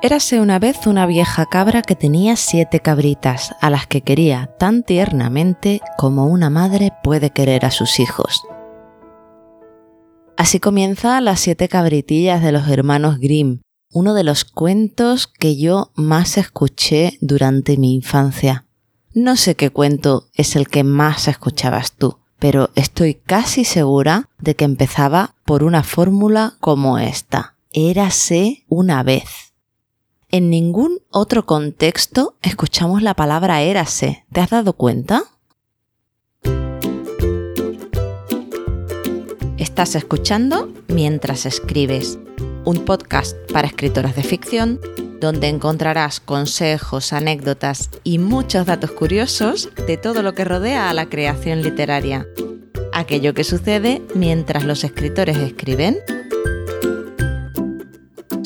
Érase una vez una vieja cabra que tenía siete cabritas, a las que quería tan tiernamente como una madre puede querer a sus hijos. Así comienza Las siete cabritillas de los hermanos Grimm, uno de los cuentos que yo más escuché durante mi infancia. No sé qué cuento es el que más escuchabas tú, pero estoy casi segura de que empezaba por una fórmula como esta. Érase una vez. En ningún otro contexto escuchamos la palabra érase. ¿Te has dado cuenta? Estás escuchando Mientras escribes, un podcast para escritoras de ficción donde encontrarás consejos, anécdotas y muchos datos curiosos de todo lo que rodea a la creación literaria. Aquello que sucede mientras los escritores escriben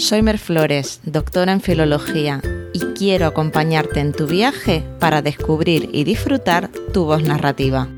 soy Mer Flores, doctora en Filología, y quiero acompañarte en tu viaje para descubrir y disfrutar tu voz narrativa.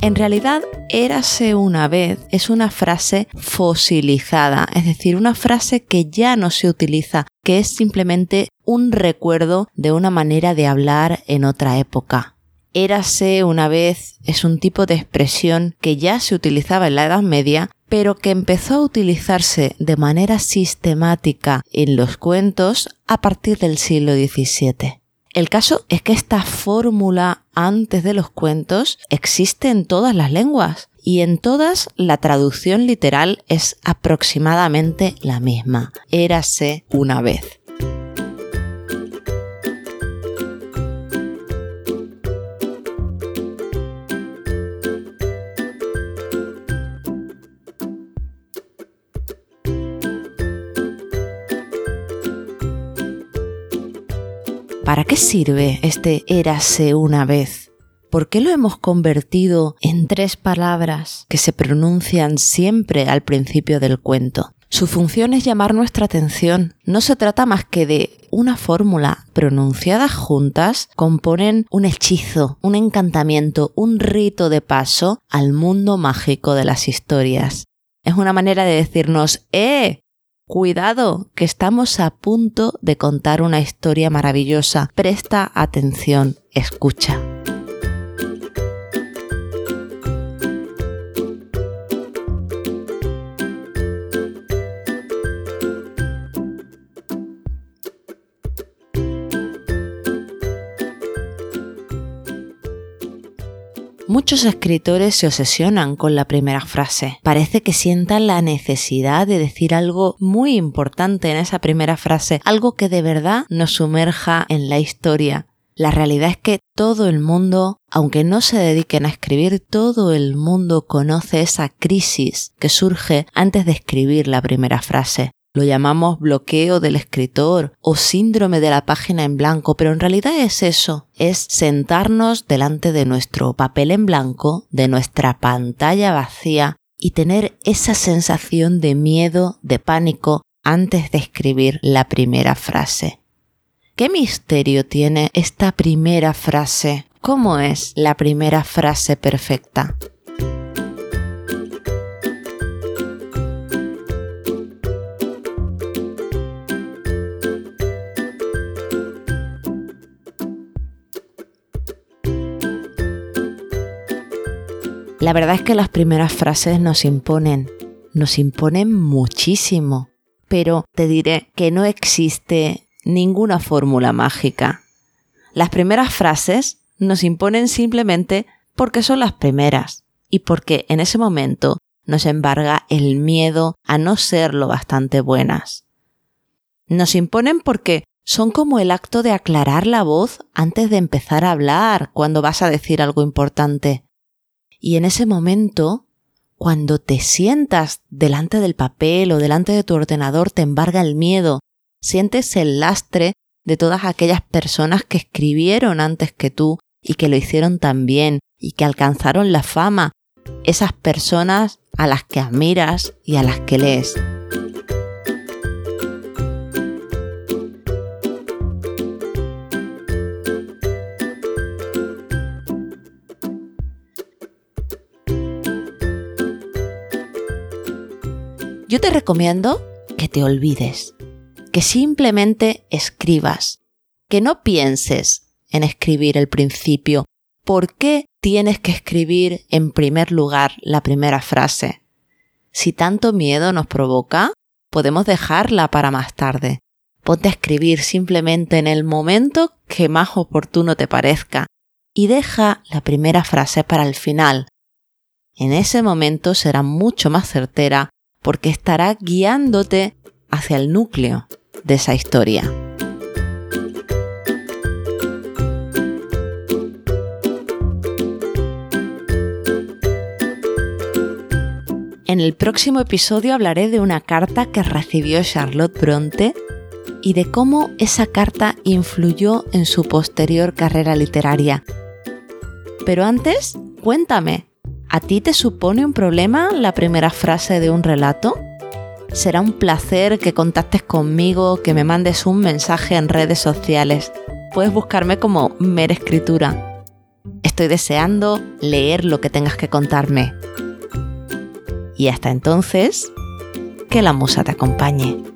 En realidad, érase una vez es una frase fosilizada, es decir, una frase que ya no se utiliza, que es simplemente un recuerdo de una manera de hablar en otra época. Érase una vez es un tipo de expresión que ya se utilizaba en la Edad Media, pero que empezó a utilizarse de manera sistemática en los cuentos a partir del siglo XVII. El caso es que esta fórmula antes de los cuentos existe en todas las lenguas y en todas la traducción literal es aproximadamente la misma. Érase una vez. ¿Para qué sirve este érase una vez? ¿Por qué lo hemos convertido en tres palabras que se pronuncian siempre al principio del cuento? Su función es llamar nuestra atención. No se trata más que de una fórmula. Pronunciadas juntas componen un hechizo, un encantamiento, un rito de paso al mundo mágico de las historias. Es una manera de decirnos, ¡eh! Cuidado, que estamos a punto de contar una historia maravillosa. Presta atención, escucha. Muchos escritores se obsesionan con la primera frase. Parece que sientan la necesidad de decir algo muy importante en esa primera frase, algo que de verdad nos sumerja en la historia. La realidad es que todo el mundo, aunque no se dediquen a escribir, todo el mundo conoce esa crisis que surge antes de escribir la primera frase. Lo llamamos bloqueo del escritor o síndrome de la página en blanco, pero en realidad es eso, es sentarnos delante de nuestro papel en blanco, de nuestra pantalla vacía y tener esa sensación de miedo, de pánico antes de escribir la primera frase. ¿Qué misterio tiene esta primera frase? ¿Cómo es la primera frase perfecta? La verdad es que las primeras frases nos imponen, nos imponen muchísimo, pero te diré que no existe ninguna fórmula mágica. Las primeras frases nos imponen simplemente porque son las primeras y porque en ese momento nos embarga el miedo a no ser lo bastante buenas. Nos imponen porque son como el acto de aclarar la voz antes de empezar a hablar cuando vas a decir algo importante. Y en ese momento, cuando te sientas delante del papel o delante de tu ordenador, te embarga el miedo, sientes el lastre de todas aquellas personas que escribieron antes que tú y que lo hicieron tan bien y que alcanzaron la fama, esas personas a las que admiras y a las que lees. Yo te recomiendo que te olvides, que simplemente escribas, que no pienses en escribir el principio. ¿Por qué tienes que escribir en primer lugar la primera frase? Si tanto miedo nos provoca, podemos dejarla para más tarde. Ponte a escribir simplemente en el momento que más oportuno te parezca y deja la primera frase para el final. En ese momento será mucho más certera porque estará guiándote hacia el núcleo de esa historia. En el próximo episodio hablaré de una carta que recibió Charlotte Bronte y de cómo esa carta influyó en su posterior carrera literaria. Pero antes, cuéntame, ¿a ti te supone un problema la primera frase de un relato? Será un placer que contactes conmigo, que me mandes un mensaje en redes sociales. Puedes buscarme como Mer Escritura. Estoy deseando leer lo que tengas que contarme. Y hasta entonces, que la musa te acompañe.